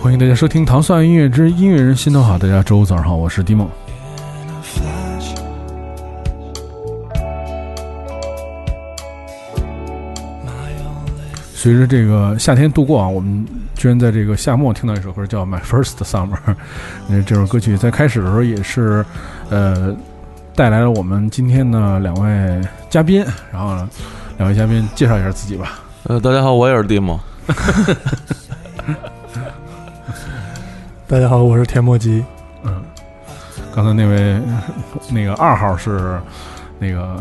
欢迎大家收听《糖蒜音乐之音乐人心头好》。大家周五早上好，我是迪梦。随着这个夏天度过啊，我们居然在这个夏末听到一首歌叫《My First Summer》。那这首歌曲在开始的时候也是，呃，带来了我们今天的两位嘉宾。然后，两位嘉宾介绍一下自己吧。呃，大家好，我也是蒂姆。大家好，我是田墨吉。嗯，刚才那位 那个二号是那个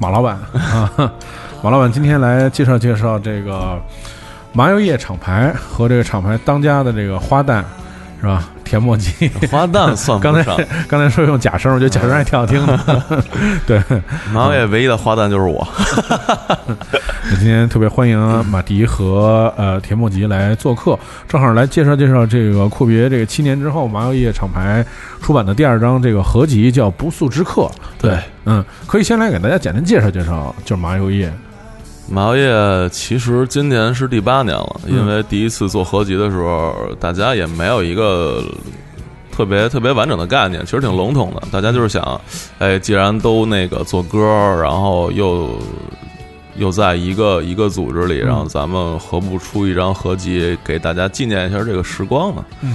马老板啊。马老板今天来介绍介绍这个麻油叶厂牌和这个厂牌当家的这个花旦，是吧？田墨吉花旦算刚才刚才说用假声，我觉得假声还挺好听的。对，麻油叶唯一的花旦就是我。今天特别欢迎马迪和呃田墨吉来做客，正好来介绍介绍这个阔别这个七年之后麻油叶厂牌出版的第二张这个合集，叫《不速之客》。对，嗯，可以先来给大家简单介绍介绍，就是麻油叶。麻油叶其实今年是第八年了，因为第一次做合集的时候，大家也没有一个特别特别完整的概念，其实挺笼统的。大家就是想，哎，既然都那个做歌，然后又又在一个一个组织里，然后咱们何不出一张合集，给大家纪念一下这个时光呢？嗯。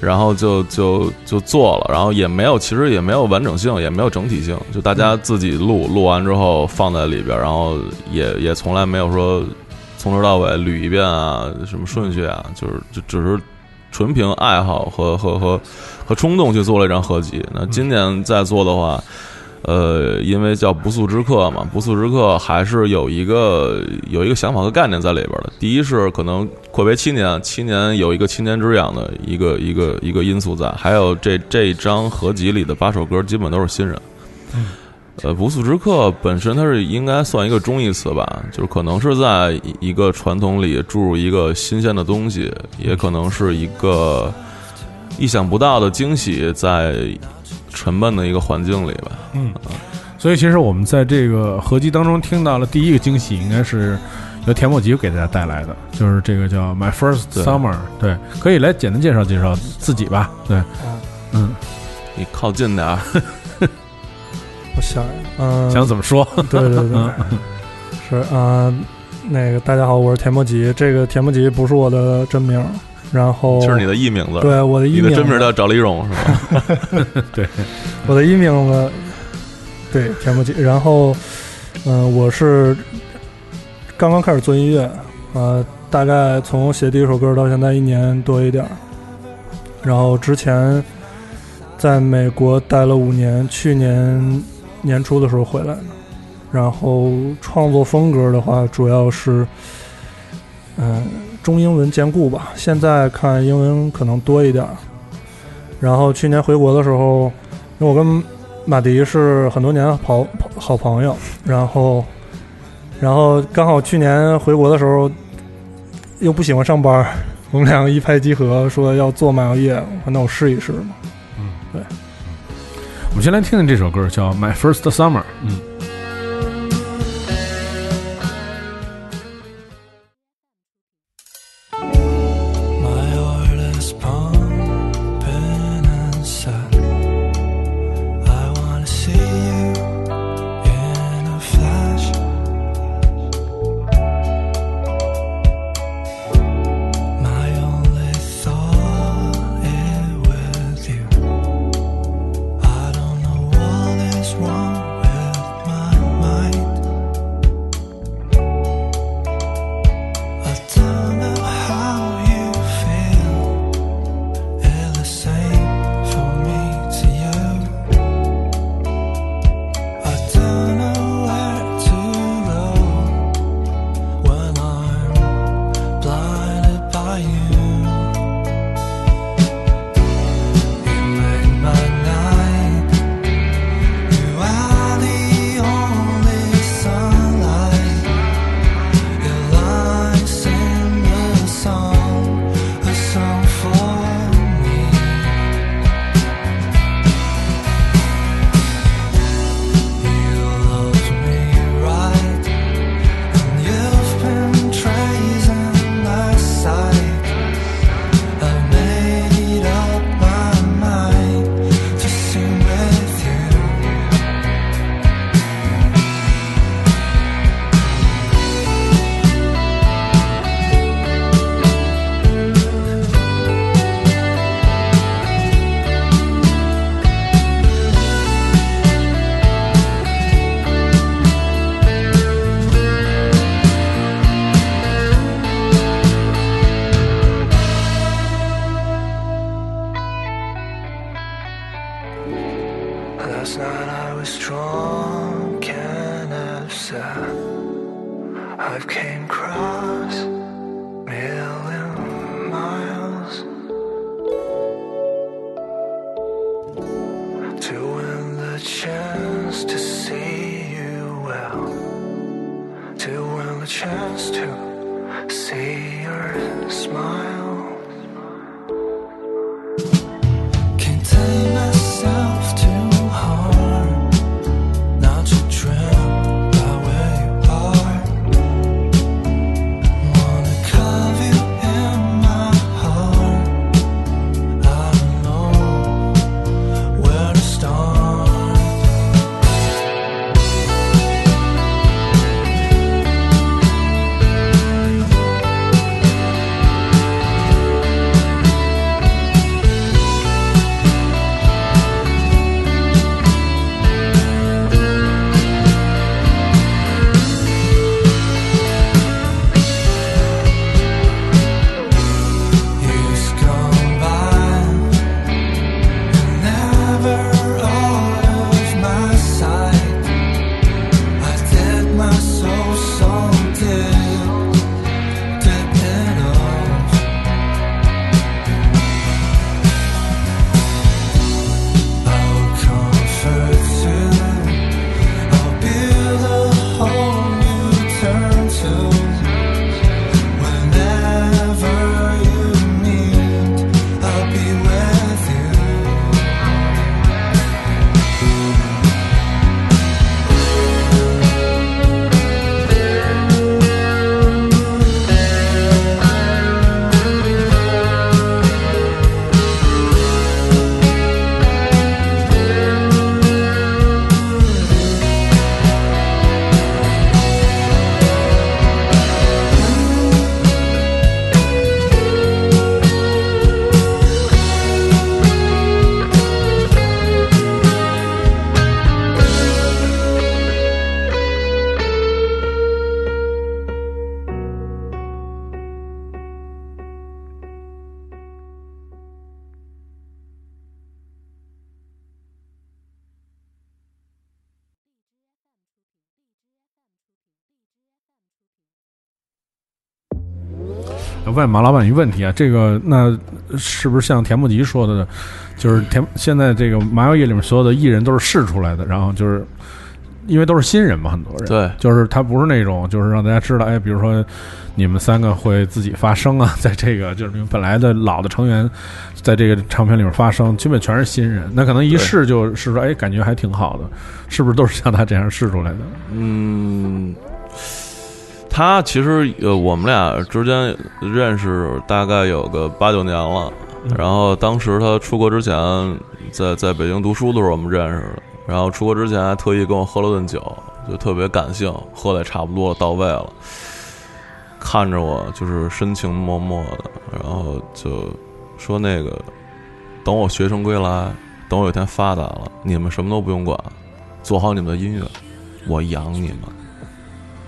然后就就就做了，然后也没有，其实也没有完整性，也没有整体性，就大家自己录，录完之后放在里边，然后也也从来没有说从头到尾捋一遍啊，什么顺序啊，就是就只是纯凭爱好和和和和冲动去做了一张合集。那今年再做的话。呃，因为叫不速之客嘛，不速之客还是有一个有一个想法和概念在里边的。第一是可能阔别七年，七年有一个七年之痒的一个一个一个因素在，还有这这张合集里的八首歌基本都是新人。嗯，呃，不速之客本身它是应该算一个中义词吧，就是可能是在一个传统里注入一个新鲜的东西，也可能是一个意想不到的惊喜在。沉闷的一个环境里吧，嗯，所以其实我们在这个合集当中听到了第一个惊喜，应该是由田莫吉给大家带来的，就是这个叫《My First Summer》。对，可以来简单介绍介绍自己吧。对，嗯，你靠近点儿，我想，嗯，想怎么说？对对对，是啊，那个大家好，我是田莫吉，这个田莫吉不是我的真名。然后就是你的艺名字，对，我的艺名，你的真名叫赵丽蓉是吧？对，我的艺名字，对，田不吉。然后，嗯，我是刚刚开始做音乐，呃，大概从写第一首歌到现在一年多一点儿。然后之前在美国待了五年，去年年初的时候回来的。然后创作风格的话，主要是，嗯。中英文兼顾吧，现在看英文可能多一点。然后去年回国的时候，因为我跟马迪是很多年好好朋友，然后，然后刚好去年回国的时候又不喜欢上班，我们两个一拍即合，说要做漫游业，那我试一试嘛。嗯，对。我们先来听听这首歌，叫《My First Summer》。嗯。问马老板一个问题啊，这个那是不是像田木吉说的，就是田现在这个麻药业里面所有的艺人都是试出来的，然后就是因为都是新人嘛，很多人。对。就是他不是那种就是让大家知道，哎，比如说你们三个会自己发声啊，在这个就是你们本来的老的成员在这个唱片里面发声，基本全是新人，那可能一试就是说，哎，感觉还挺好的，是不是都是像他这样试出来的？嗯，他其实呃，我们俩之间认识大概有个八九年了。然后当时他出国之前，在在北京读书的时候我们认识的。然后出国之前还特意跟我喝了顿酒，就特别感性，喝的也差不多到位了。看着我就是深情脉脉的，然后就说那个，等我学成归来，等我有一天发达了，你们什么都不用管，做好你们的音乐，我养你们。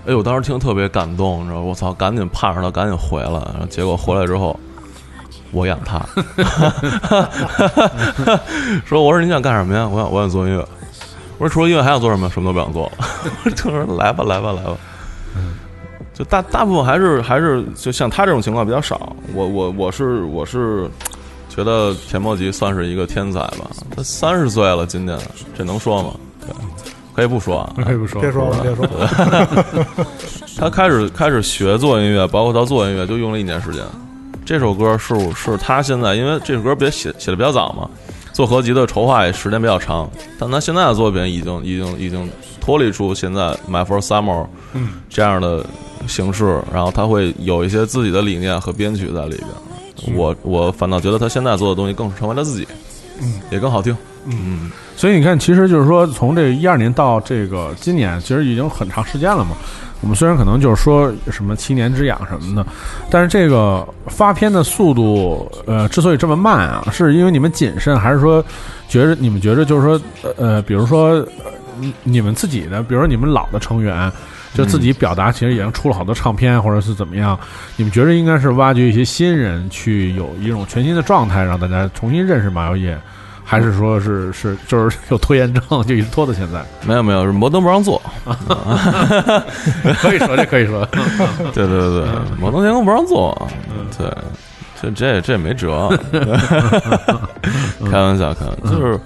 哎，我当时听特别感动，你知道，我操，赶紧盼着他赶紧回来，然后结果回来之后，我养他，说我说你想干什么呀？我想我想做音乐。我说除了音乐还想做什么？什么都不想做了。他说来吧来吧来吧。就大大部分还是还是就像他这种情况比较少。我我我是我是觉得田茂吉算是一个天才吧。他三十岁了，今年这能说吗？对，可以不说啊。可以不说，别说了，别说了。他开始开始学做音乐，包括到做音乐，就用了一年时间。这首歌是是他现在，因为这首歌别写写的比较早嘛，做合集的筹划也时间比较长，但他现在的作品已经已经已经脱离出现在 My First Summer 这样的形式，然后他会有一些自己的理念和编曲在里边。我我反倒觉得他现在做的东西更成为了自己，嗯，也更好听。嗯，所以你看，其实就是说，从这一二年到这个今年，其实已经很长时间了嘛。我们虽然可能就是说什么七年之痒什么的，但是这个发片的速度，呃，之所以这么慢啊，是因为你们谨慎，还是说觉着你们觉着就是说，呃，比如说你你们自己的，比如说你们老的成员，就自己表达，其实已经出了好多唱片，或者是怎么样，你们觉得应该是挖掘一些新人，去有一种全新的状态，让大家重新认识马药业。还是说是是就是有拖延症，就一直拖到现在？没有没有，是摩登不让做。可以说这可以说，对对对，摩登天空不让做。对，这这这也没辙。开玩笑，开玩笑，就是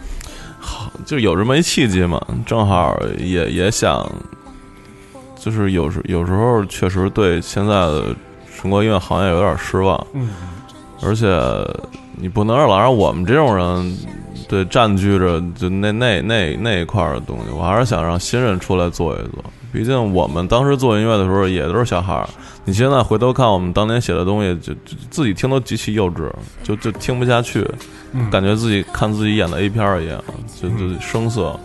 好，就有这么一契机嘛，正好也也想，就是有时有时候确实对现在的中国音乐行业有点失望。嗯，而且你不能老让我们这种人对占据着就那那那那一块儿的东西，我还是想让新人出来做一做。毕竟我们当时做音乐的时候也都是小孩儿，你现在回头看我们当年写的东西，就就自己听都极其幼稚，就就听不下去，感觉自己看自己演的 A 片儿一样，就就生涩。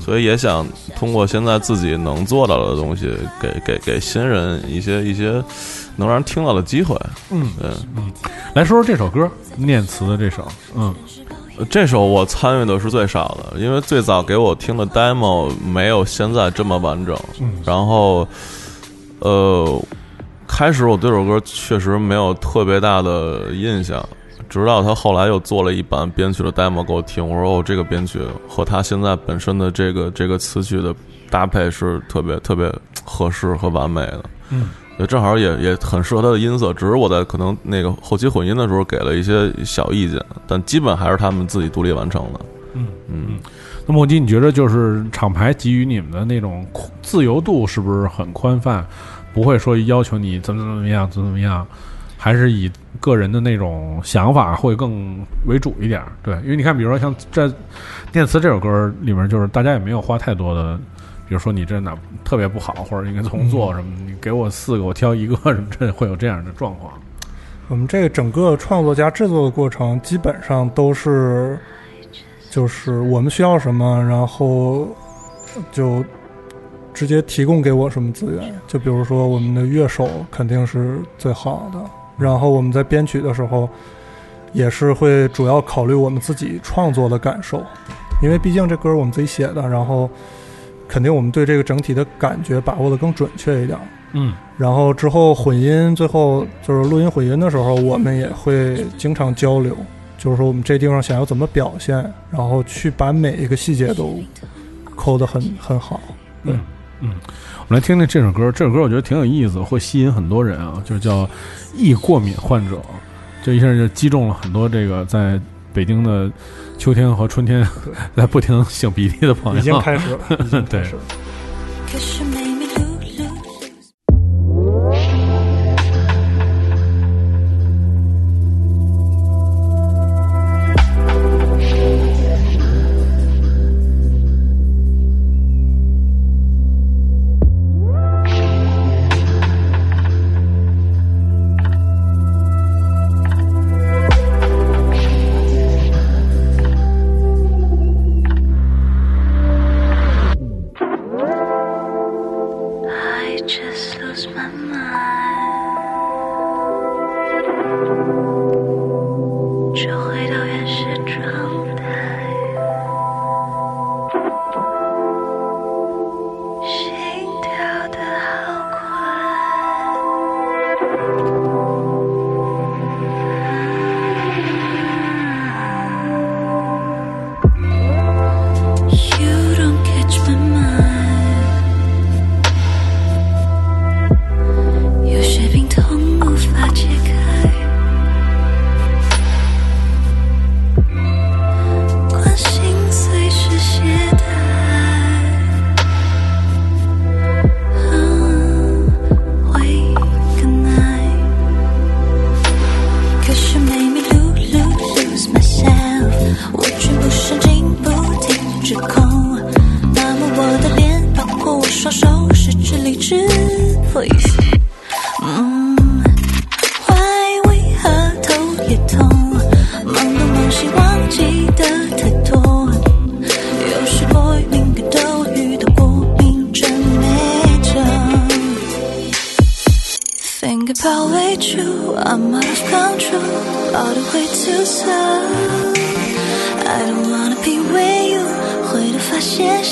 所以也想通过现在自己能做到的东西，给给给新人一些一些能让人听到的机会。嗯对。来说说这首歌念词的这首，嗯呃这首我参与的是最少的，因为最早给我听的 demo 没有现在这么完整。嗯然后，呃，开始我对这首歌确实没有特别大的印象，直到他后来又做了一版编曲的 demo 给我听，我说哦，这个编曲和他现在本身的这个这个词曲的搭配是特别特别合适和完美的。嗯。对，正好也也很适合他的音色，只是我在可能那个后期混音的时候给了一些小意见，但基本还是他们自己独立完成的。嗯嗯，那莫基，你觉得就是厂牌给予你们的那种自由度是不是很宽泛？不会说要求你怎么怎么样，怎么怎么样，还是以个人的那种想法会更为主一点儿？对，因为你看，比如说像这《念词》这首歌里面，就是大家也没有花太多的，就说你这哪特别不好，或者应该重做什么，你给我四个，我挑一个什么，这会有这样的状况。我们这个整个创作加制作的过程，基本上都是，就是我们需要什么，然后就直接提供给我什么资源。就比如说我们的乐手肯定是最好的，然后我们在编曲的时候，也是会主要考虑我们自己创作的感受，因为毕竟这歌我们自己写的，然后肯定我们对这个整体的感觉把握的更准确一点。嗯然后之后混音，最后就是录音混音的时候，我们也会经常交流，就是说我们这地方想要怎么表现，然后去把每一个细节都抠得很很好。嗯嗯，我们来听听这首歌。这首歌我觉得挺有意思，会吸引很多人啊，就是叫易过敏患者。这一下就击中了很多这个在北京的秋天和春天在 不停擤鼻涕的朋友。已经开始了，已经开 对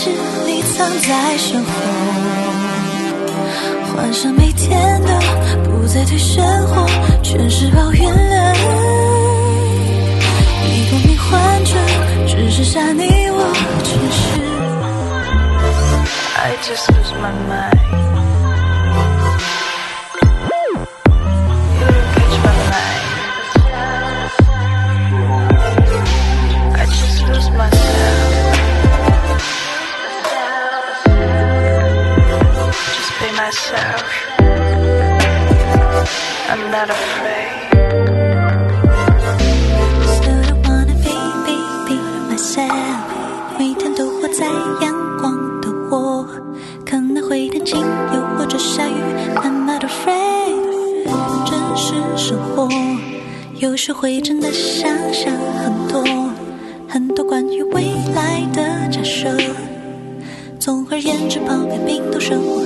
是你藏在身后。幻想每天都不再对生活，全是抱怨了。一个迷惑换着，只剩下你我只是。I just lose my mind. I'm not afraid，so I wanna be, myself。每天都活在阳光的我，可能会天晴，又或者下雨。I'm not afraid。真实生活，有时会真的想象很多，很多关于未来的假设。总而言之，抛开冰冻生活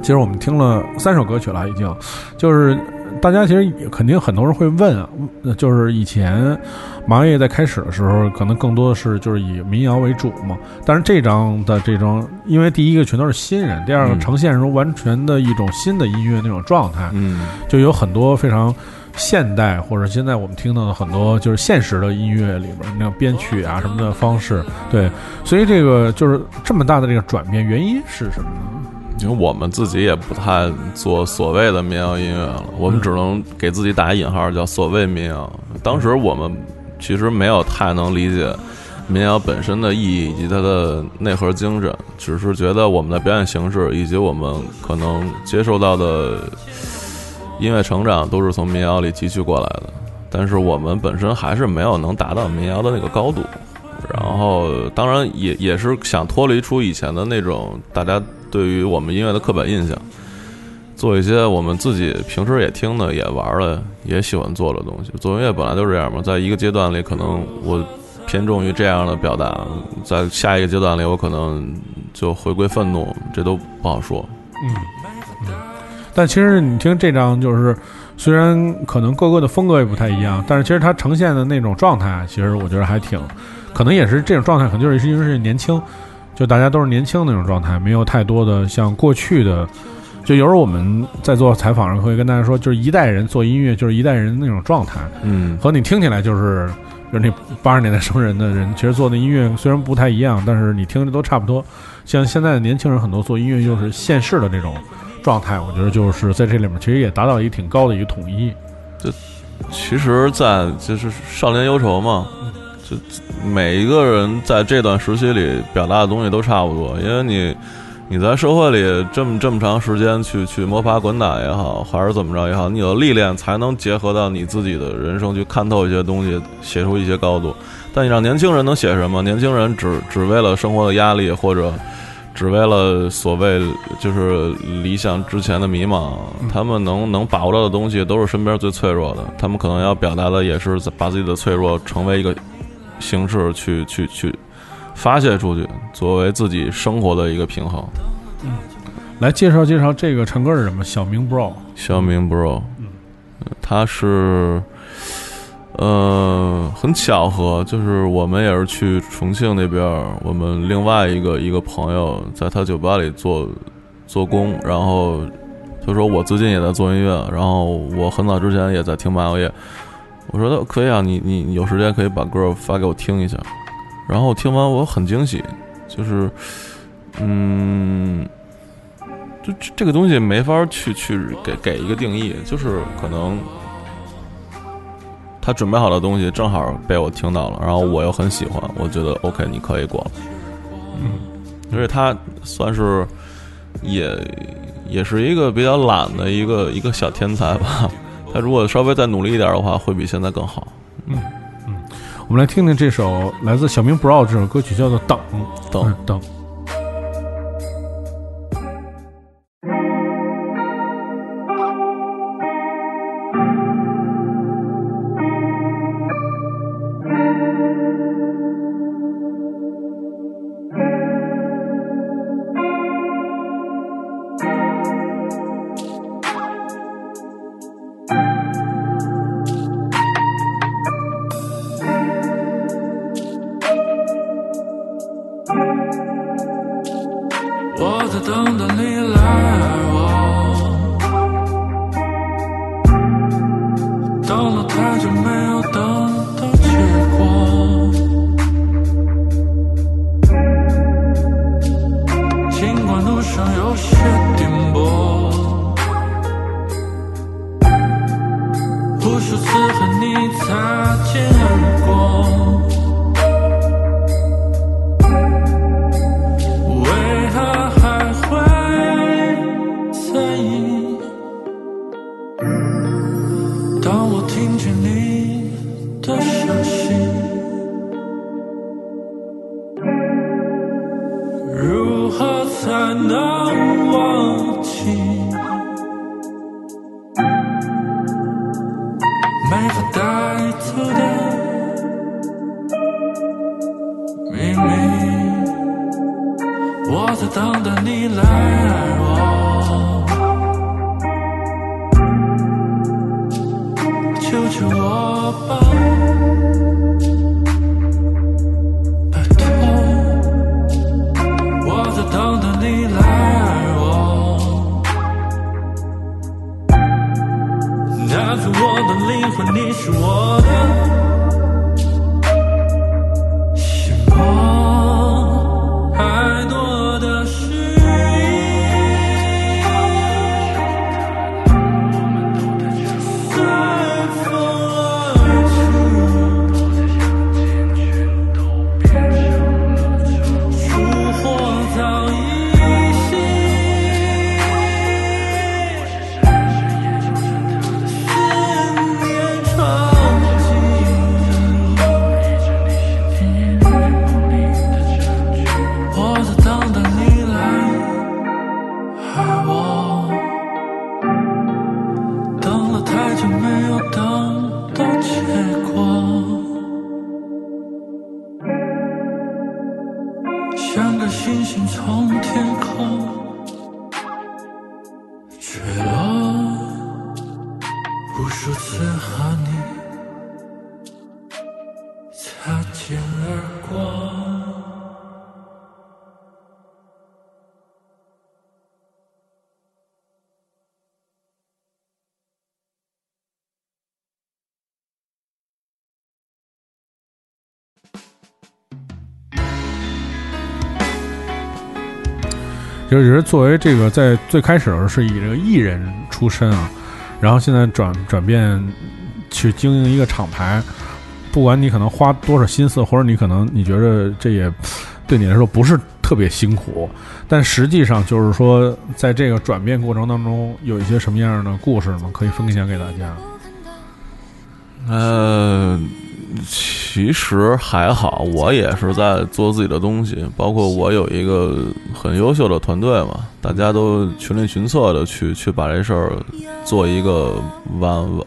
其实我们听了三首歌曲了，已经，就是大家其实也肯定很多人会问啊，呃就是以前麻叶在开始的时候，可能更多的是就是以民谣为主嘛，但是这张的这张，因为第一个全都是新人，第二个嗯呈现出完全的一种新的音乐那种状态，嗯就有很多非常现代或者现在我们听到的很多就是现实的音乐里边那种编曲啊什么的方式，对，所以这个就是这么大的这个转变，原因是什么呢？因为我们自己也不太做所谓的民谣音乐了，我们只能给自己打引号，叫所谓民谣。当时我们其实没有太能理解民谣本身的意义以及它的内核精神，只是觉得我们的表演形式以及我们可能接受到的音乐成长都是从民谣里汲取过来的，但是我们本身还是没有能达到民谣的那个高度。然后，当然也也是想脱离出以前的那种大家对于我们音乐的刻板印象，做一些我们自己平时也听的、也玩的、也喜欢做的东西。做音乐本来就是这样嘛，在一个阶段里，可能我偏重于这样的表达，在下一个阶段里，我可能就回归愤怒，这都不好说。嗯但其实你听这张，就是虽然可能各个的风格也不太一样，但是其实它呈现的那种状态，其实我觉得还挺，可能也是这种状态，可能就是因为是年轻，就大家都是年轻那种状态，没有太多的像过去的。就有时候我们在做采访上会跟大家说，就是一代人做音乐，就是一代人那种状态，嗯和你听起来就是，就是那八十年代生人的人，其实做的音乐虽然不太一样，但是你听着都差不多。像现在的年轻人很多做音乐就是现世的这种状态，我觉得就是在这里面其实也达到一个挺高的一个统一。就其实，在就是少年忧愁嘛，就每一个人在这段时期里表达的东西都差不多，因为你你在社会里这么这么长时间去去摸爬滚打也好，还是怎么着也好，你有历练才能结合到你自己的人生去看透一些东西，写出一些高度。但你让年轻人能写什么？年轻人只只为了生活的压力，或者只为了所谓就是理想之前的迷茫，他们能能把握到的东西都是身边最脆弱的。他们可能要表达的也是把自己的脆弱成为一个形式去去去发泄出去，作为自己生活的一个平衡。嗯来介绍介绍这个唱歌是什么，小明 bro。小明 bro，他是，呃，很巧合，就是我们也是去重庆那边，我们另外一个一个朋友在他酒吧里做做工，然后他说我最近也在做音乐，然后我很早之前也在听马友业，我说的可以啊，你你你有时间可以把歌发给我听一下。然后听完我很惊喜，就是嗯，就这这个东西没法去去给给一个定义，就是可能他准备好的东西正好被我听到了，然后我又很喜欢，我觉得 OK，你可以过了。嗯，而且他算是也也是一个比较懒的一个一个小天才吧。他如果稍微再努力一点的话，会比现在更好。嗯嗯我们来听听这首来自小明 Bro 这首歌曲，叫做《等等嗯等。就是。就是作为这个在最开始的时候是以这个艺人出身啊，然后现在转转变去经营一个厂牌，不管你可能花多少心思，或者你可能你觉得这也对你来说不是特别辛苦，但实际上就是说，在这个转变过程当中，有一些什么样的故事呢？可以分享给大家。呃，其实还好，我也是在做自己的东西，包括我有一个很优秀的团队嘛，大家都群力群策的去去把这事儿做一个完完，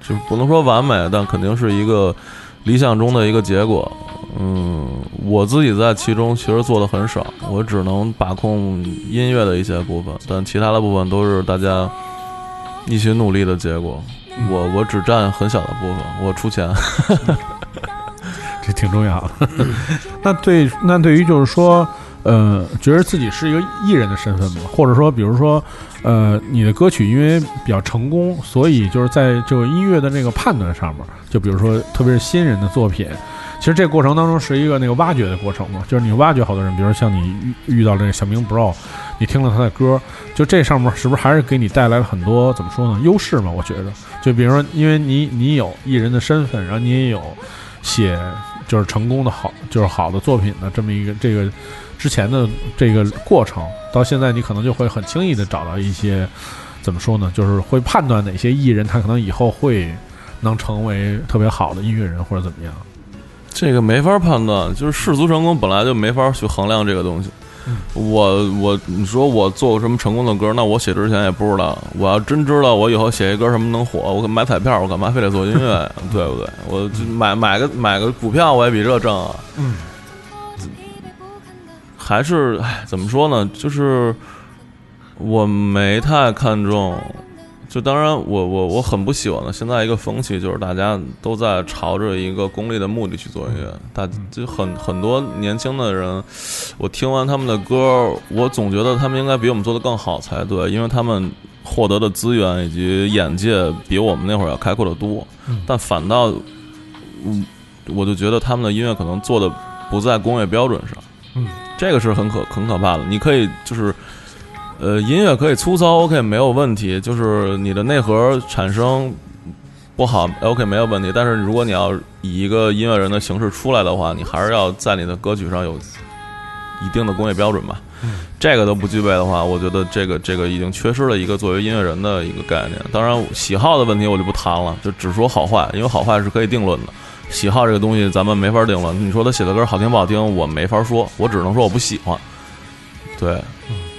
就不能说完美，但肯定是一个理想中的一个结果。嗯，我自己在其中其实做的很少，我只能把控音乐的一些部分，但其他的部分都是大家一起努力的结果。我我只占很小的部分，我出钱。这挺重要的。那对，那对于就是说，呃，觉得自己是一个艺人的身份嘛？或者说，比如说，呃，你的歌曲因为比较成功，所以就是在这个音乐的那个判断上面，就比如说，特别是新人的作品，其实这个过程当中是一个那个挖掘的过程嘛，就是你挖掘好多人，比如说像你遇遇到这个小明 bro，你听了他的歌，就这上面是不是还是给你带来了很多怎么说呢优势嘛？我觉得，就比如说，因为你你有艺人的身份，然后你也有写就是成功的好就是好的作品的这么一个这个之前的这个过程，到现在你可能就会很轻易的找到一些怎么说呢，就是会判断哪些艺人他可能以后会能成为特别好的音乐人或者怎么样。这个没法判断，就是世俗成功本来就没法去衡量这个东西。我我你说我做过什么成功的歌？那我写之前也不知道。我要真知道我以后写一歌什么能火，我买彩票，我干嘛非得做音乐？对不对？我就买买个买个股票，我也比这挣啊。嗯，还是唉，怎么说呢？就是我没太看重。就当然我，我我很不喜欢的现在一个风气，就是大家都在朝着一个功利的目的去做音乐。大就很很多年轻的人，我听完他们的歌，我总觉得他们应该比我们做的更好才对，因为他们获得的资源以及眼界比我们那会儿要开阔的多。但反倒，嗯，我就觉得他们的音乐可能做的不在工业标准上。嗯，这个是很可很可怕的。你可以就是。呃，音乐可以粗糙，OK 没有问题，就是你的内核产生不好，OK 没有问题。但是如果你要以一个音乐人的形式出来的话，你还是要在你的歌曲上有一定的工业标准吧。这个都不具备的话，我觉得这个这个已经缺失了一个作为音乐人的一个概念。当然，喜好的问题我就不谈了，就只说好坏，因为好坏是可以定论的。喜好这个东西咱们没法定论。你说他写的歌好听不好听，我没法说，我只能说我不喜欢。对。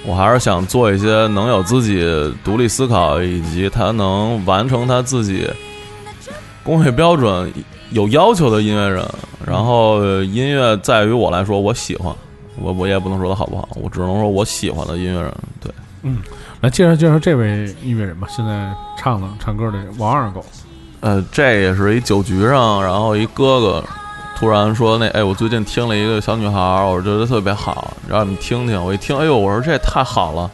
我还是想做一些能有自己独立思考，以及他能完成他自己工业标准有要求的音乐人。然后音乐在于我来说，我喜欢，我我也不能说他好不好，我只能说我喜欢的音乐人。对，嗯，来介绍介绍这位音乐人吧。现在唱的唱歌的王二狗，呃，这也是一酒局上，然后一哥哥。突然说那哎，我最近听了一个小女孩，我觉得特别好，让你们听听。我一听，哎呦，我说这也太好了，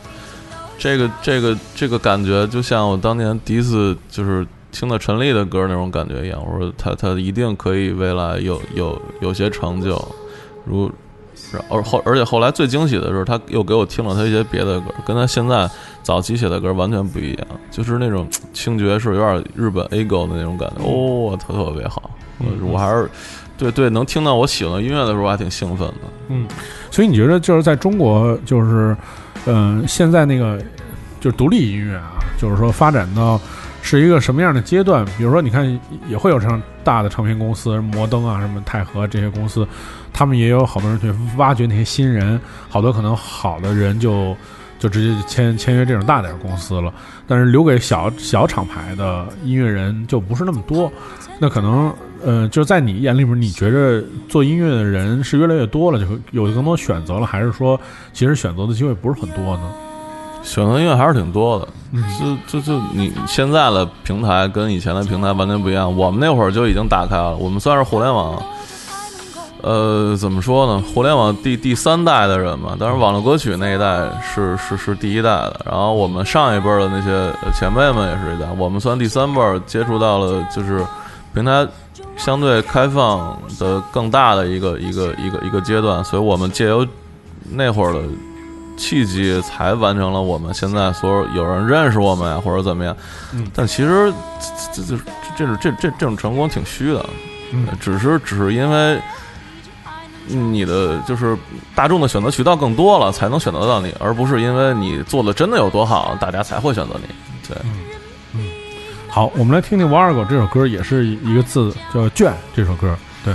这个这个这个感觉就像我当年第一次就是听的陈粒的歌那种感觉一样。我说她她一定可以未来有有有些成就。如而后而且后来最惊喜的是，他又给我听了他一些别的歌，跟他现在早期写的歌完全不一样，就是那种轻爵士，有点日本 A Go 的那种感觉。哦，特特别好，我还是。对对，能听到我喜欢的音乐的时候，还挺兴奋的。嗯，所以你觉得就是在中国，就是，嗯，现在那个就是独立音乐啊，就是说发展到是一个什么样的阶段？比如说，你看也会有这样大的唱片公司，摩登啊，什么泰和这些公司，他们也有好多人去挖掘那些新人，好多可能好的人就就直接签签约这种大点公司了。但是留给小小厂牌的音乐人就不是那么多，那可能。呃，就在你眼里边，你觉着做音乐的人是越来越多了，就有更多选择了，还是说其实选择的机会不是很多呢？选择音乐还是挺多的，就就就你现在的平台跟以前的平台完全不一样。我们那会儿就已经打开了，我们算是互联网，呃，怎么说呢？互联网第第三代的人嘛。但是，网络歌曲那一代是是是第一代的，然后我们上一辈的那些前辈们也是一代，我们算第三辈接触到了就是平台。相对开放的更大的一个一个一个一个阶段，所以我们借由那会儿的契机，才完成了我们现在所有有人认识我们呀，或者怎么样。但其实这这这这这这这种成功挺虚的，只是只是因为你的就是大众的选择渠道更多了，才能选择到你，而不是因为你做的真的有多好，大家才会选择你。对。好，我们来听听王二狗这首歌，也是一个字，叫“倦”。这首歌，对。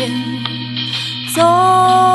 遇见？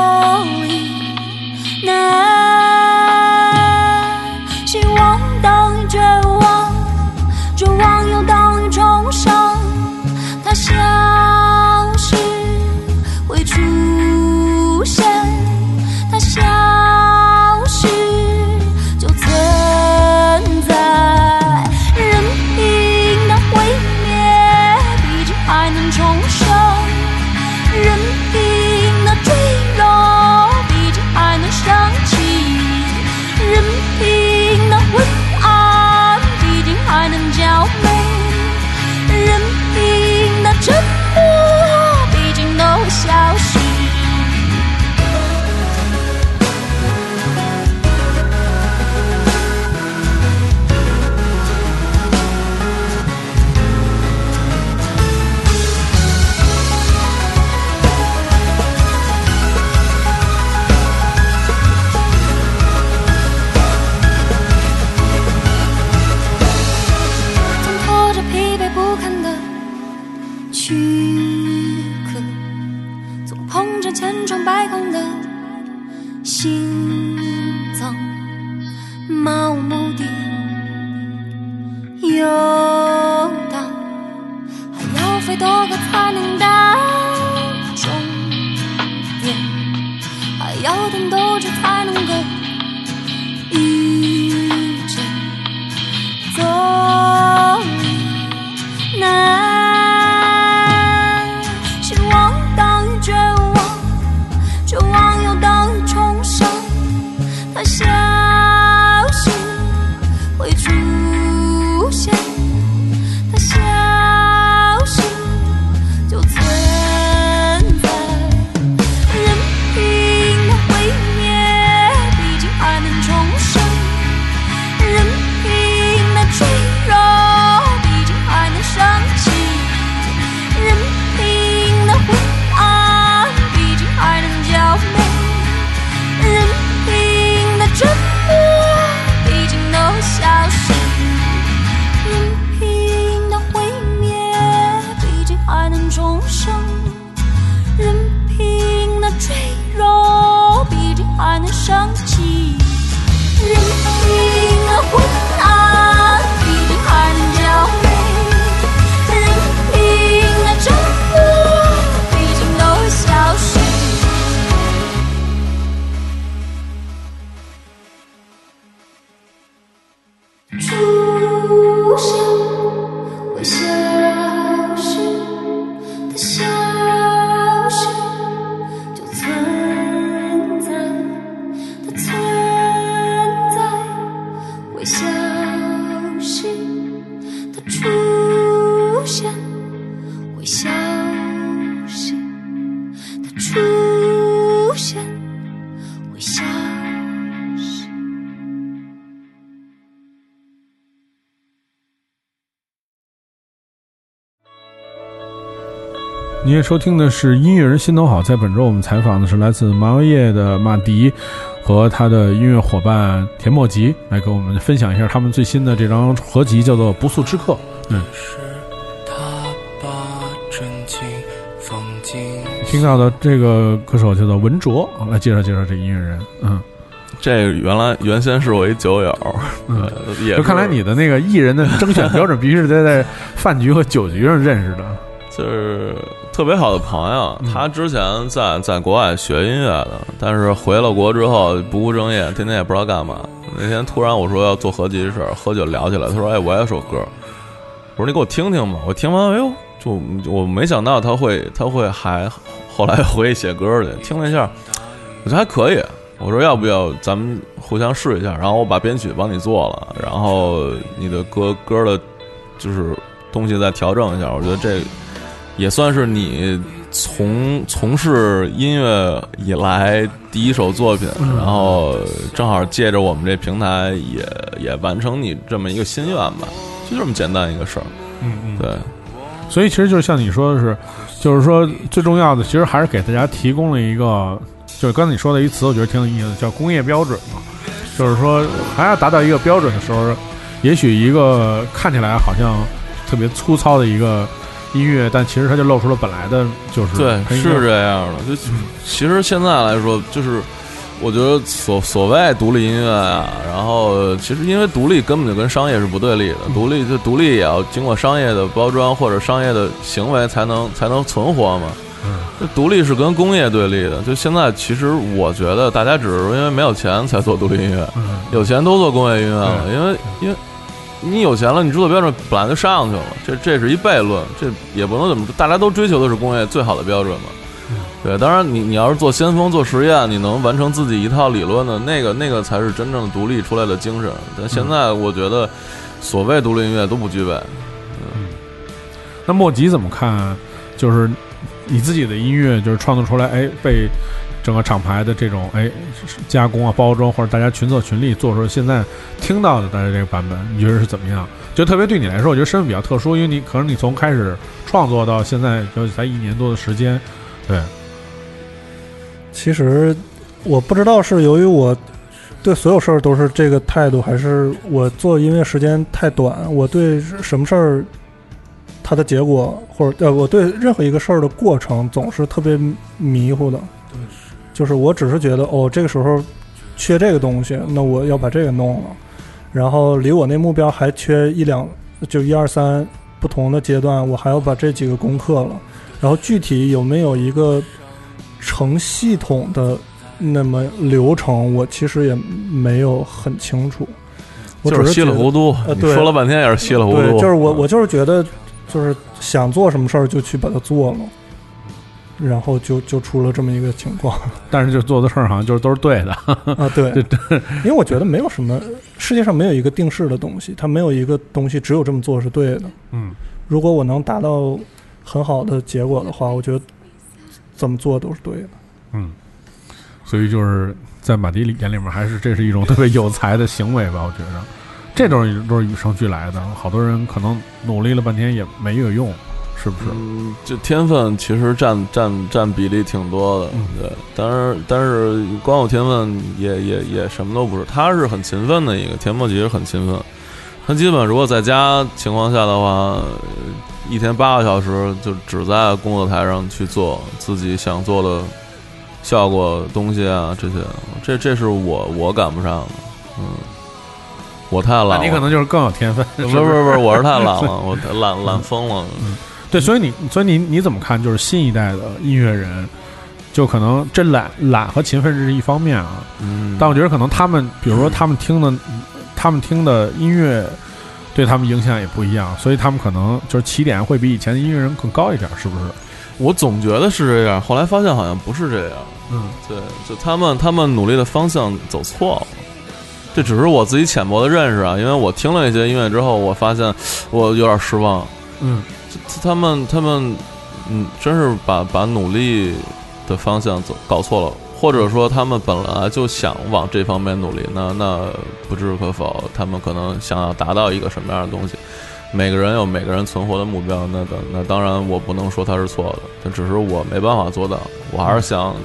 您也收听的是音乐人心头好，在本周我们采访的是来自麻油叶的马迪和他的音乐伙伴田莫吉，来给我们分享一下他们最新的这张合集，叫做《不速之客》。嗯，是他把真情放进听到的这个歌手叫做文卓，来介绍介绍这音乐人。嗯，这原来原先是我一酒友，嗯呃也就看来你的那个艺人的征选标准必须是在在饭局和酒局上认识的。就是特别好的朋友，嗯他之前在在国外学音乐的，但是回了国之后不务正业，天天也不知道干嘛。那天突然我说要做合集的事儿，喝酒聊起来，他说：“哎，我也有首歌。”我说：“你给我听听吧。”我听完，哎呦，就我没想到他会他会还后来回去写歌去，听了一下，我觉得还可以。我说要不要咱们互相试一下？然后我把编曲帮你做了，然后你的歌歌的，就是东西再调整一下。我觉得这也算是你从从事音乐以来第一首作品，然后正好借着我们这平台也也完成你这么一个心愿吧，就这么简单一个事儿。嗯嗯，对，所以其实就像你说的是，就是说最重要的，其实还是给大家提供了一个，就是刚才你说的一词，我觉得挺有意思的，叫工业标准嘛。就是说，还要达到一个标准的时候，也许一个看起来好像特别粗糙的一个音乐，但其实它就露出了本来的，就是对，是这样的。就其实现在来说，就是我觉得所所谓独立音乐啊，然后其实因为独立根本就跟商业是不对立的，独立就独立也要经过商业的包装或者商业的行为才能才能存活嘛。这独立是跟工业对立的。就现在，其实我觉得大家只是因为没有钱才做独立音乐，有钱都做工业音乐了，因为因为。你有钱了，你制作标准本来就上去了，这这是一悖论，这也不能怎么，大家都追求的是工业最好的标准嘛。对，当然你你要是做先锋做实验，你能完成自己一套理论的那个那个才是真正独立出来的精神。但现在我觉得，所谓独立音乐都不具备。嗯那莫吉怎么看？就是你自己的音乐，就是创作出来，哎，被整个厂牌的这种哎加工啊、包装，或者大家群策群力做出现在听到的大家这个版本，你觉得是怎么样？就特别对你来说，我觉得身份比较特殊，因为你可能你从开始创作到现在就才一年多的时间，对，其实我不知道是由于我对所有事儿都是这个态度，还是我做音乐时间太短，我对什么事儿它的结果，或者呃，我对任何一个事儿的过程总是特别迷糊的。就是我只是觉得哦，这个时候缺这个东西，那我要把这个弄了，然后离我那目标还缺一两，就一二三不同的阶段，我还要把这几个攻克了。然后具体有没有一个成系统的那么流程，我其实也没有很清楚。我就是稀里糊涂，你呃对说了半天也是稀里糊对，涂。就是我我就是觉得，就是想做什么事儿就去把它做了，然后就就出了这么一个情况 但是就做的事儿好像就是都是对的，啊。对，因为我觉得没有什么世界上没有一个定式的东西，它没有一个东西只有这么做是对的。嗯，如果我能达到很好的结果的话，我觉得怎么做都是对的。嗯，所以就是在马迪里眼里面，还是这是一种特别有才的行为吧？我觉得，这都是都是与生俱来的。好多人可能努力了半天也没有用，是不是？嗯，就天分其实占占占比例挺多的，嗯对。但是但是光有天分也也也什么都不是，他是很勤奋的一个，田默其实很勤奋。他基本如果在家情况下的话，呃一天八个小时就只在工作台上去做自己想做的效果东西啊，这些，这这是我我赶不上的，嗯，我太懒了。你可能就是更有天分，不是不是不是，我是太懒了，我懒懒疯了。对，所以你所以你你怎么看？就是新一代的音乐人，就可能这懒懒和勤奋是一方面啊，嗯，但我觉得可能他们，比如说他们听的，他们听的音乐对他们影响也不一样，所以他们可能就是起点会比以前的音乐人更高一点，是不是？我总觉得是这样，后来发现好像不是这样。嗯，对，就他们他们努力的方向走错了。这只是我自己浅薄的认识啊，因为我听了一些音乐之后，我发现我有点失望。嗯，这他们他们嗯，真是把把努力的方向走搞错了，或者说他们本来就想往这方面努力，那那不置可否。他们可能想要达到一个什么样的东西，每个人有每个人存活的目标，那当那当然我不能说他是错的，但只是我没办法做到。我还是想，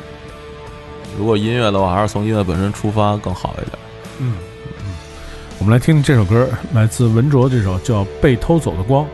如果音乐的话，还是从音乐本身出发更好一点。嗯嗯，我们来听听这首歌，来自文卓这首叫《被偷走的光》。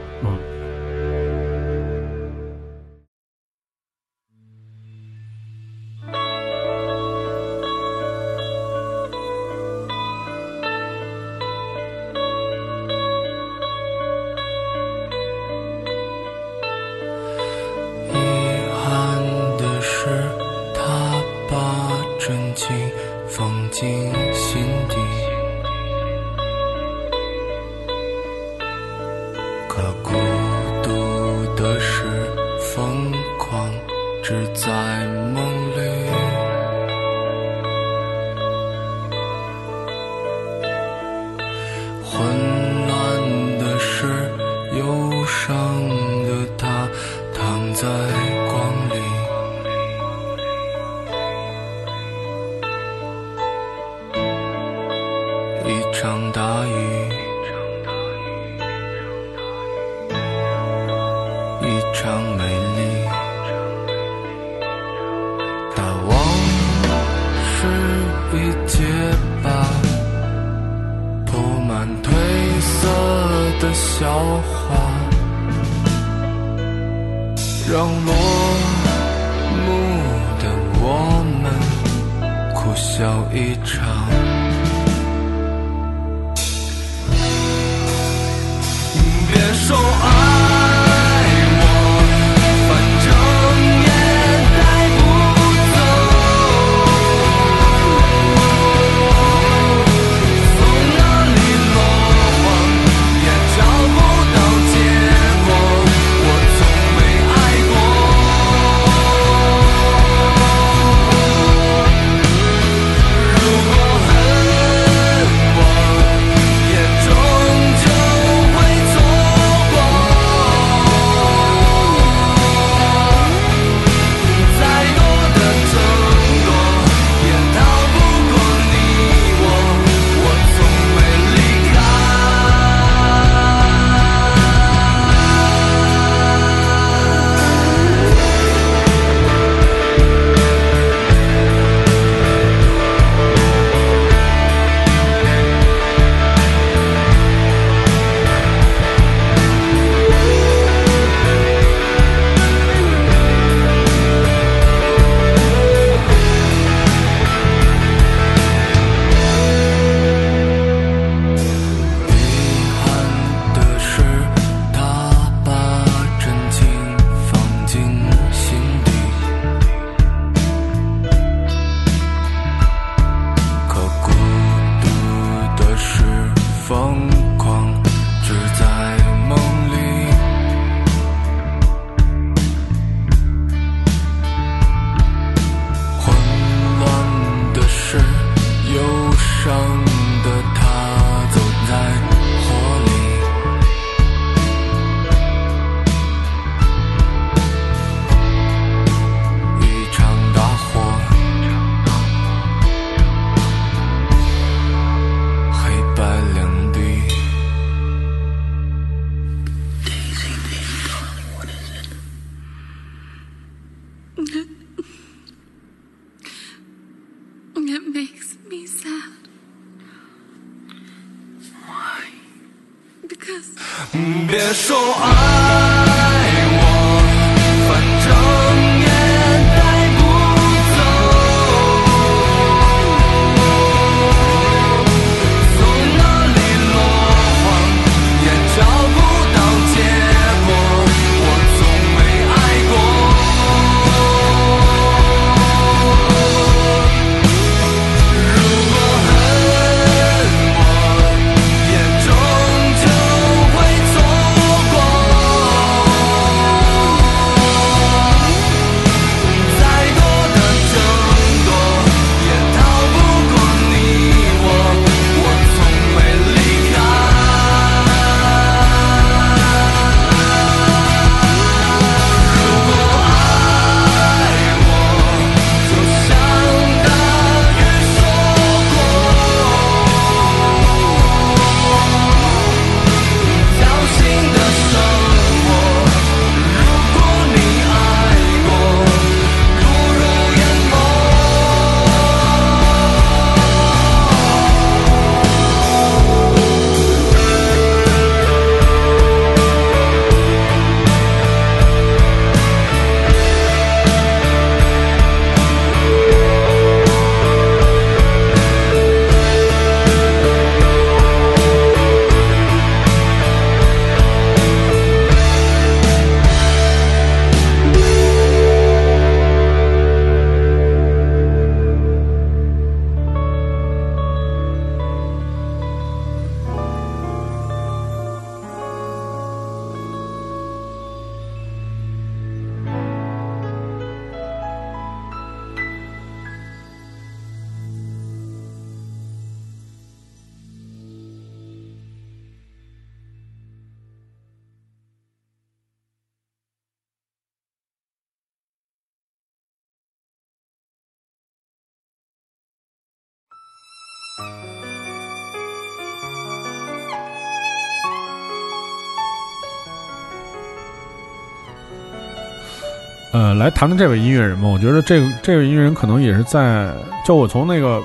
来谈谈这位音乐人吧。我觉得这个这位音乐人可能也是在，就我从那个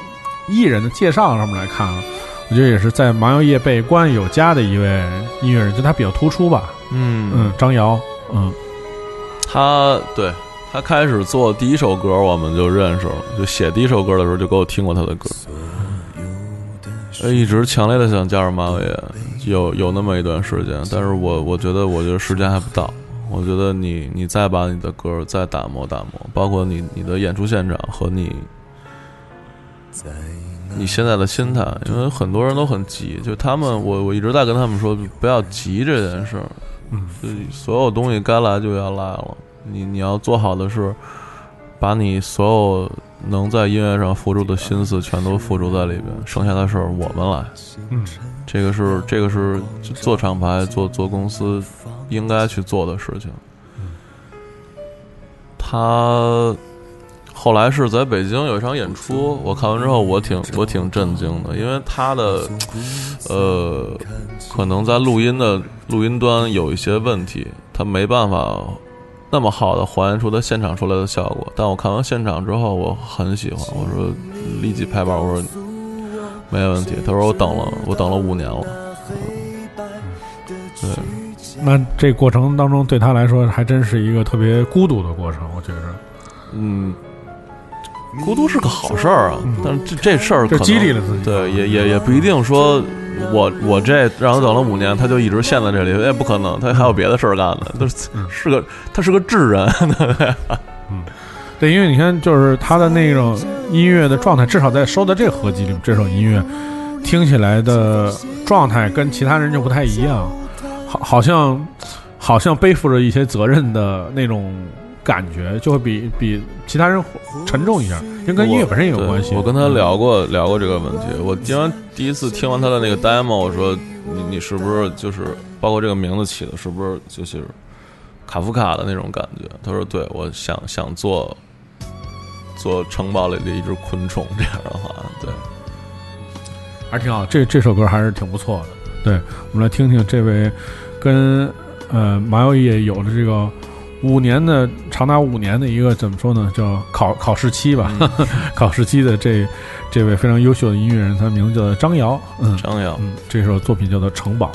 艺人的介绍上面来看啊，我觉得也是在麻油叶被关爱有加的一位音乐人，就他比较突出吧。嗯嗯，张瑶，嗯他对他开始做第一首歌，我们就认识了。就写第一首歌的时候，就给我听过他的歌。呃，一直强烈的想加入马尾叶，有有那么一段时间，但是我我觉得我觉得时间还不到。我觉得你你再把你的歌再打磨打磨，包括你你的演出现场和你你现在的心态，因为很多人都很急，就他们我我一直在跟他们说，不要急这件事儿。嗯，就所有东西该来就要来了。你你要做好的是，把你所有能在音乐上付出的心思全都付出在里边，剩下的事儿我们来。嗯，这个是这个是做厂牌、做做公司应该去做的事情。他后来是在北京有一场演出，我看完之后我挺我挺震惊的，因为他的呃可能在录音的录音端有一些问题，他没办法那么好的还原出他现场出来的效果。但我看完现场之后，我很喜欢，我说立即拍板，我说没问题。他说我等了，我等了五年了。对，那这过程当中对他来说还真是一个特别孤独的过程，我觉着。嗯，孤独是个好事儿啊，但是这这事儿可能就激励了自己。对，也也也不一定说我我这让他等了五年，他就一直陷在这里，也，不可能，他还有别的事儿干呢，都是是个他是个智人，对，因为你看，就是他的那种音乐的状态，至少在收的这个合集里面，这首音乐听起来的状态跟其他人就不太一样，好，好像好像背负着一些责任的那种感觉，就会比比其他人沉重一下，因为跟音乐本身也有关系。我跟他聊过聊过这个问题。我听完第一次听完他的那个 demo，我说你你是不是就是包括这个名字起的，是不是就是卡夫卡的那种感觉？他说对，我想想做做城堡里的一只昆虫这样的话，对。还是挺好，这这首歌还是挺不错的。对，我们来听听这位跟呃麻油叶有着这个五年的长达五年的一个怎么说呢，叫考考试期吧，考试期的这这位非常优秀的音乐人，他的名字叫做张瑶。嗯张瑶，嗯，这首作品叫做《城堡》。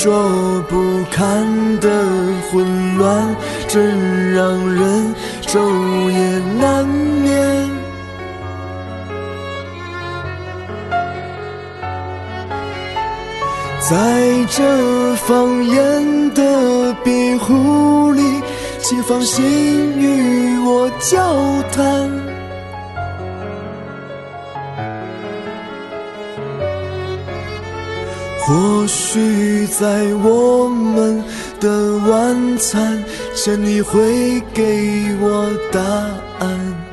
捉不堪的混乱，真让人昼夜难眠。在这放眼的庇护里，请放心与我交谈。或许在我们的晚餐前，你会给我答案。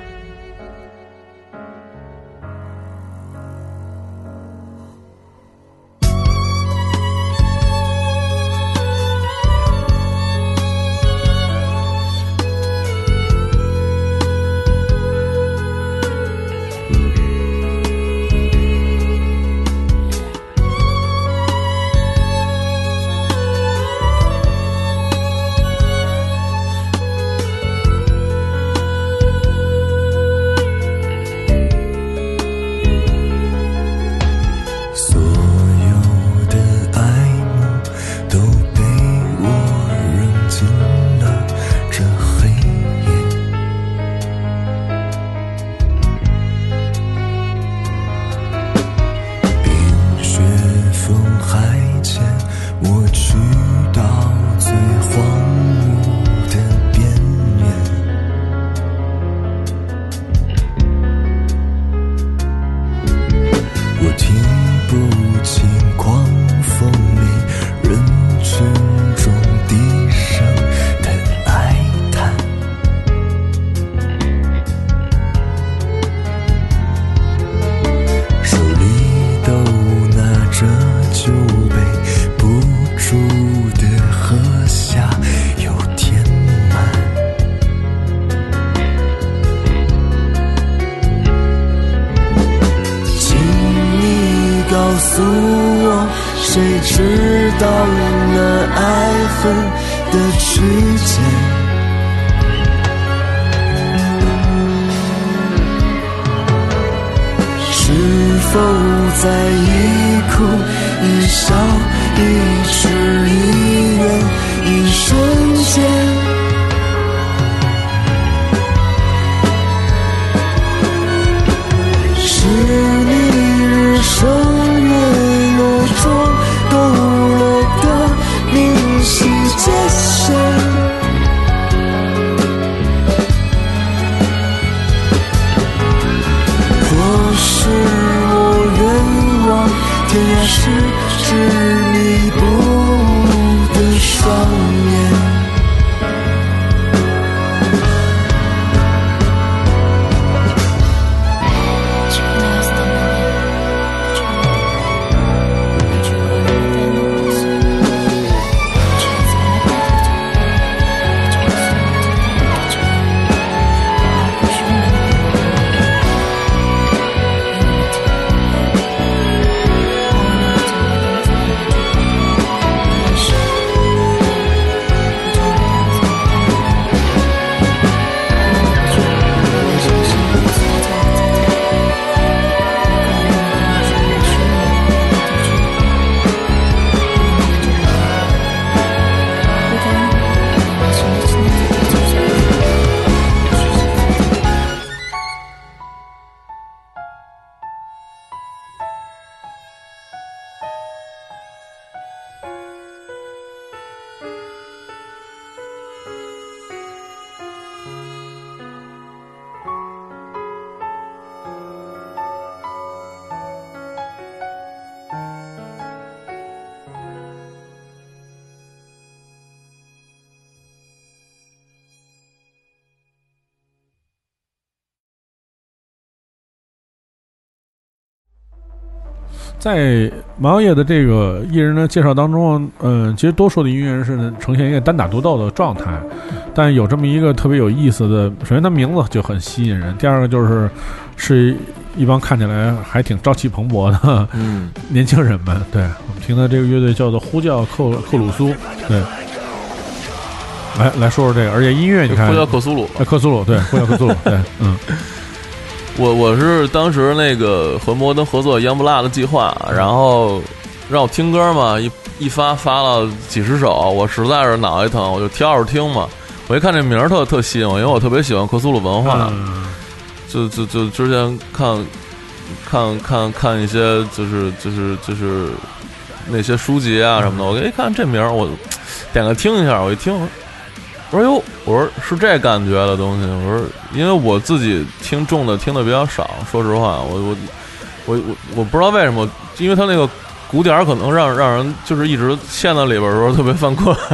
在毛爷爷的这个艺人的介绍当中，嗯、其实多数的音乐人是呈现一个单打独斗的状态，但有这么一个特别有意思的，首先他名字就很吸引人，第二个就是是一帮看起来还挺朝气蓬勃的嗯，年轻人们。对我们听的这个乐队叫做呼叫克克鲁苏，对，来来说说这个，而且音乐你看呼，叫克苏鲁。哎克苏鲁，对，呼叫克苏鲁，对，嗯我我是当时那个和摩登合作杨不辣的计划，然后让我听歌嘛，一一发发了几十首，我实在是脑袋疼，我就挑着听嘛。我一看这名儿特特吸引我，因为我特别喜欢克苏鲁文化，嗯就就就之前看看看看一些就是就是就是那些书籍啊什么的，我一看这名儿，我点个听一下，我一听，我我说哟，我说是这感觉的东西，我说因为我自己听重的听的比较少，说实话，我我我我我不知道为什么，因为他那个鼓点儿可能让让人就是一直陷在里边儿的时候特别犯困。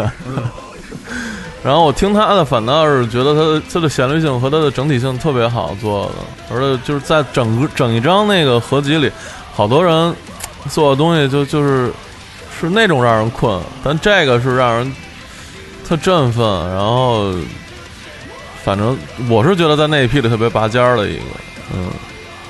然后我听他的，反倒是觉得他的他的旋律性和他的整体性特别好做的，而且就是在整个整一张那个合集里，好多人做的东西就就是是那种让人困，但这个是让人特振奋，然后反正我是觉得在那一批里特别拔尖儿的一个，嗯，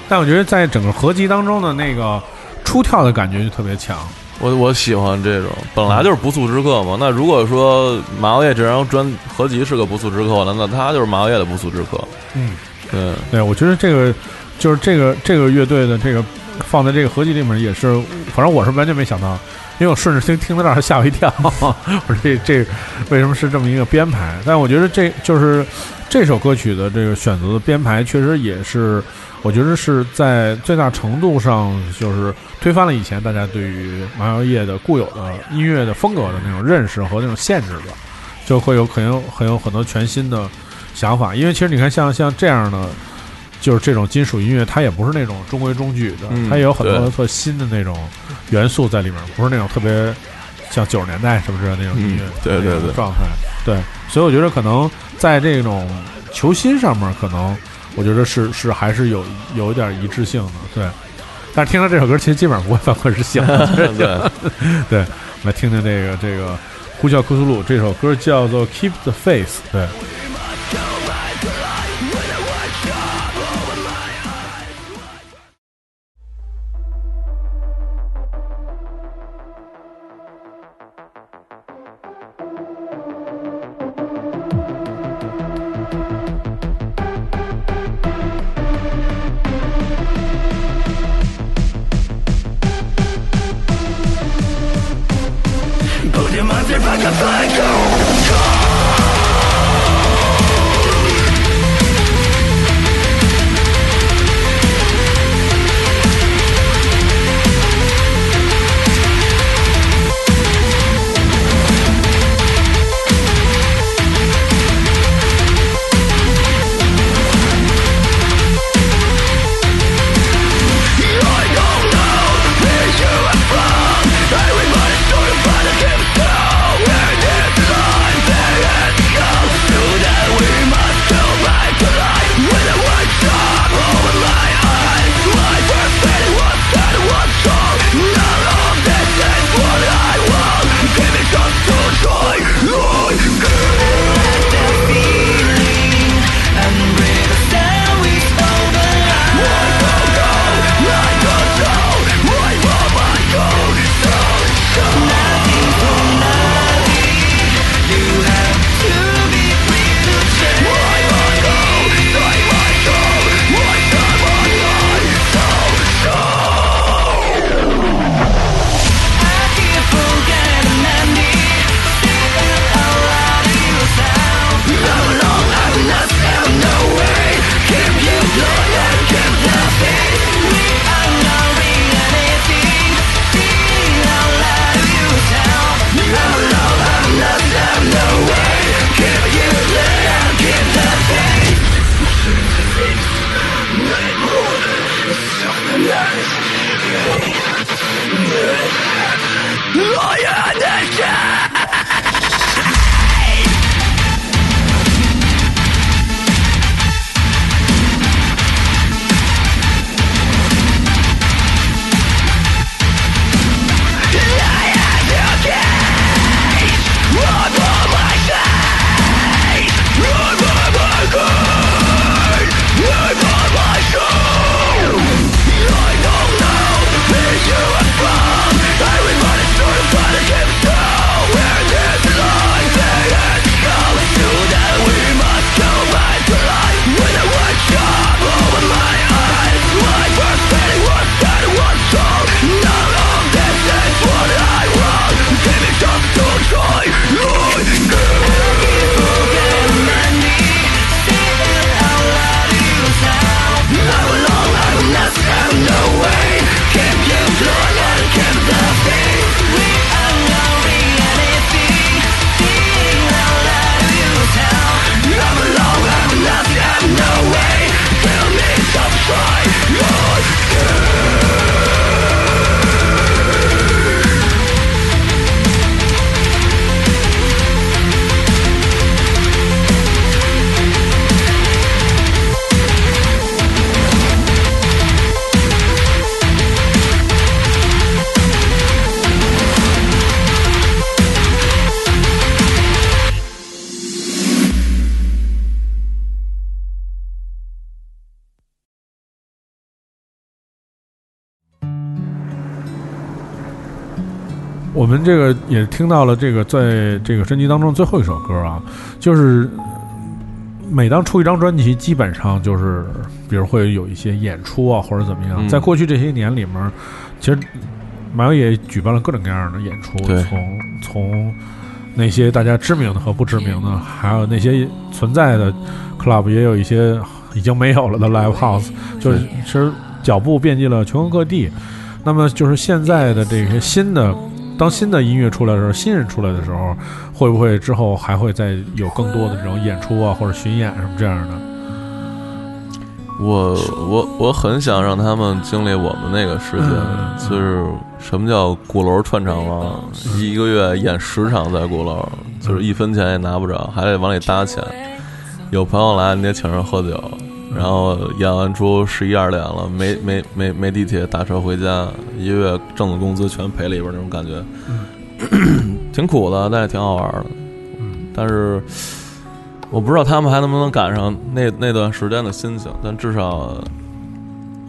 但我觉得在整个合集当中的那个出跳的感觉就特别强。我我喜欢这种，本来就是不速之客嘛。那如果说马奥叶这张专合集是个不速之客，那那他就是马奥叶的不速之客。嗯，对，对，我觉得这个就是这个这个乐队的这个放在这个合集里面也是，反正我是完全没想到，因为我顺着听听到这儿吓我一跳，我说这这为什么是这么一个编排？但我觉得这就是这首歌曲的这个选择的编排，确实也是我觉得是在最大程度上就是推翻了以前大家对于麻药叶的固有的音乐的风格的那种认识和那种限制的，就会有很有很有很多全新的想法。因为其实你看像像这样的。就是这种金属音乐，它也不是那种中规中矩的，嗯它也有很多特新的那种元素在里面，不是那种特别像九十年代是不是那种音乐、嗯对对对状态？对，所以我觉得可能在这种求新上面，可能我觉得是是还是有有一点一致性的，对。但是听了这首歌，其实基本上不会犯困是醒的。对，对，来听听这个这个呼叫库苏鲁这首歌叫做《Keep the Faith》，对。们这个也听到了这个在这个专辑当中最后一首歌啊，就是每当出一张专辑，基本上就是比如会有一些演出啊或者怎么样。嗯在过去这些年里面，其实马友也举办了各种各样的演出，对从从那些大家知名的和不知名的，还有那些存在的 club，也有一些已经没有了的 live house，就是其实脚步遍及了全国各地。那么就是现在的这些新的，当新的音乐出来的时候，新人出来的时候，会不会之后还会再有更多的这种演出啊，或者巡演什么这样的？我我我很想让他们经历我们那个世界，嗯就是什么叫鼓楼串场王，一个月演十场在鼓楼，就是一分钱也拿不着，还得往里搭钱。有朋友来，你得请人喝酒，然后演完出十一二点了，没没没没地铁打车回家，一个月挣的工资全赔里边那种感觉，挺苦的，但也挺好玩的。但是我不知道他们还能不能赶上那那段时间的心情，但至少，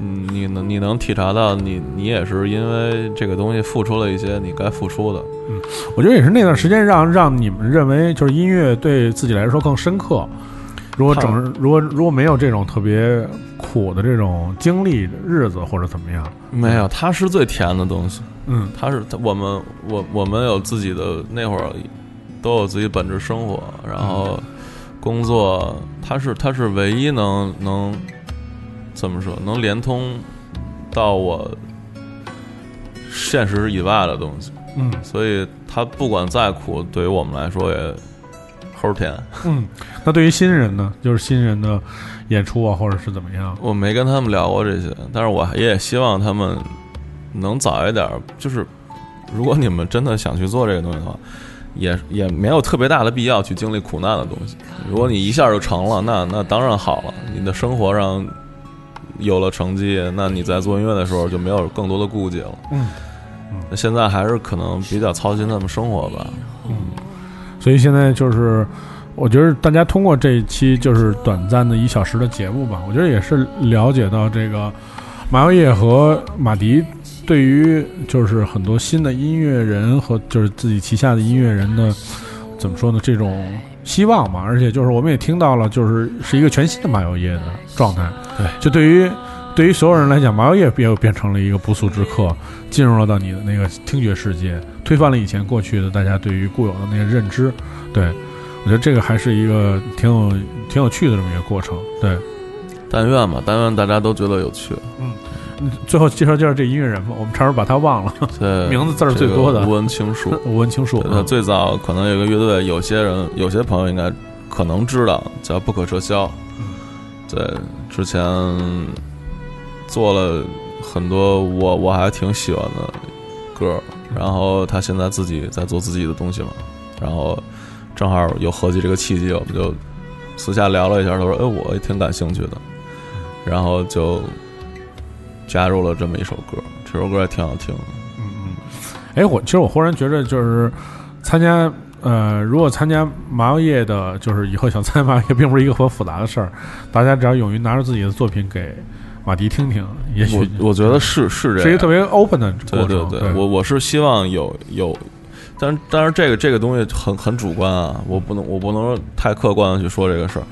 嗯，你能你能体察到你你也是因为这个东西付出了一些你该付出的，嗯我觉得也是那段时间让让你们认为就是音乐对自己来说更深刻。如果整如果如果没有这种特别苦的这种经历日子或者怎么样，没有，它是最甜的东西，嗯。它是我们我我们有自己的那会儿都有自己本职生活，然后工作，它是它是唯一能能怎么说能连通到我现实以外的东西。嗯。所以它不管再苦，对于我们来说也齁甜。嗯。那对于新人呢，就是新人的演出啊，或者是怎么样？我没跟他们聊过这些，但是我也希望他们能早一点。就是如果你们真的想去做这个东西的话，也也没有特别大的必要去经历苦难的东西。如果你一下就成了，那那当然好了，你的生活上有了成绩，那你在做音乐的时候就没有更多的顾忌了。嗯那现在还是可能比较操心他们生活吧。所以现在就是，我觉得大家通过这一期就是短暂的一小时的节目吧，我觉得也是了解到这个马友业和马迪对于就是很多新的音乐人和就是自己旗下的音乐人的怎么说呢这种希望嘛，而且就是我们也听到了，就是是一个全新的马友业的状态。对，就对于对于所有人来讲，马友业又变成了一个不速之客，进入了到你的那个听觉世界，推翻了以前过去的大家对于固有的那些认知。对我觉得这个还是一个挺有挺有趣的这么一个过程。对，但愿吧，但愿大家都觉得有趣。嗯最后介绍介绍这音乐人吧，我们差点把他忘了。对，名字字儿最多的这个吴文清树。吴文清树对，他最早可能有个乐队，有些人有些朋友应该可能知道，叫不可撤销。对，之前做了很多我我还挺喜欢的歌，然后他现在自己在做自己的东西嘛，然后正好有合计这个契机，我们就私下聊了一下，他说：“哎，我也挺感兴趣的。”然后就加入了这么一首歌，这首歌也挺好听的。哎，我其实我忽然觉得，就是参加呃，如果参加麻药业的，就是以后想参加麻药业，并不是一个很复杂的事儿。大家只要勇于拿出自己的作品给马迪听听，也许我我觉得是是这样，是一个特别 open 的过程。对对对，我我是希望有有，但但是这个这个东西很很主观啊，我不能我不能太客观的去说这个事儿，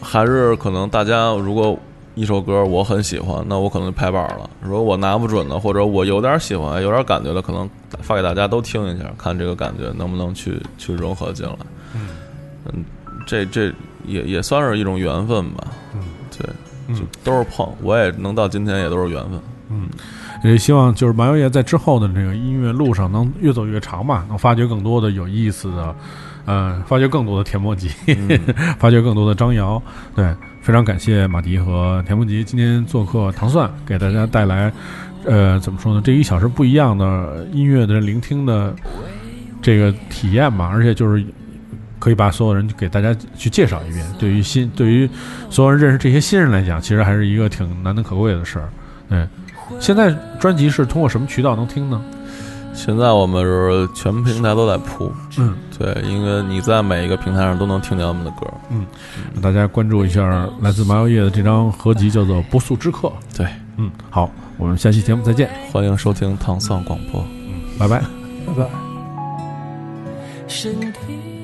还是可能大家如果一首歌我很喜欢，那我可能就拍板了；如果我拿不准的，或者我有点喜欢、有点感觉的，可能发给大家都听一下，看这个感觉能不能去去融合进来。嗯，这这也也算是一种缘分吧。嗯，对，嗯就都是碰，我也能到今天也都是缘分。嗯也希望就是麻油叶在之后的这个音乐路上能越走越长吧，能发掘更多的有意思的，呃，发掘更多的田梦吉，发掘更多的张瑶。对，非常感谢马迪和田梦吉今天做客糖蒜，给大家带来，呃，怎么说呢？这一小时不一样的音乐的聆听的这个体验吧，而且就是。可以把所有人给大家去介绍一遍。对于新，对于所有人认识这些新人来讲，其实还是一个挺难能可贵的事儿。对，现在专辑是通过什么渠道能听呢？现在我们是全平台都在铺，嗯，对，因为你在每一个平台上都能听见我们的歌。嗯大家关注一下来自麻油叶的这张合集，叫做《不速之客》。对，嗯，好，我们下期节目再见，欢迎收听唐宋广播。嗯拜拜。拜拜。身体。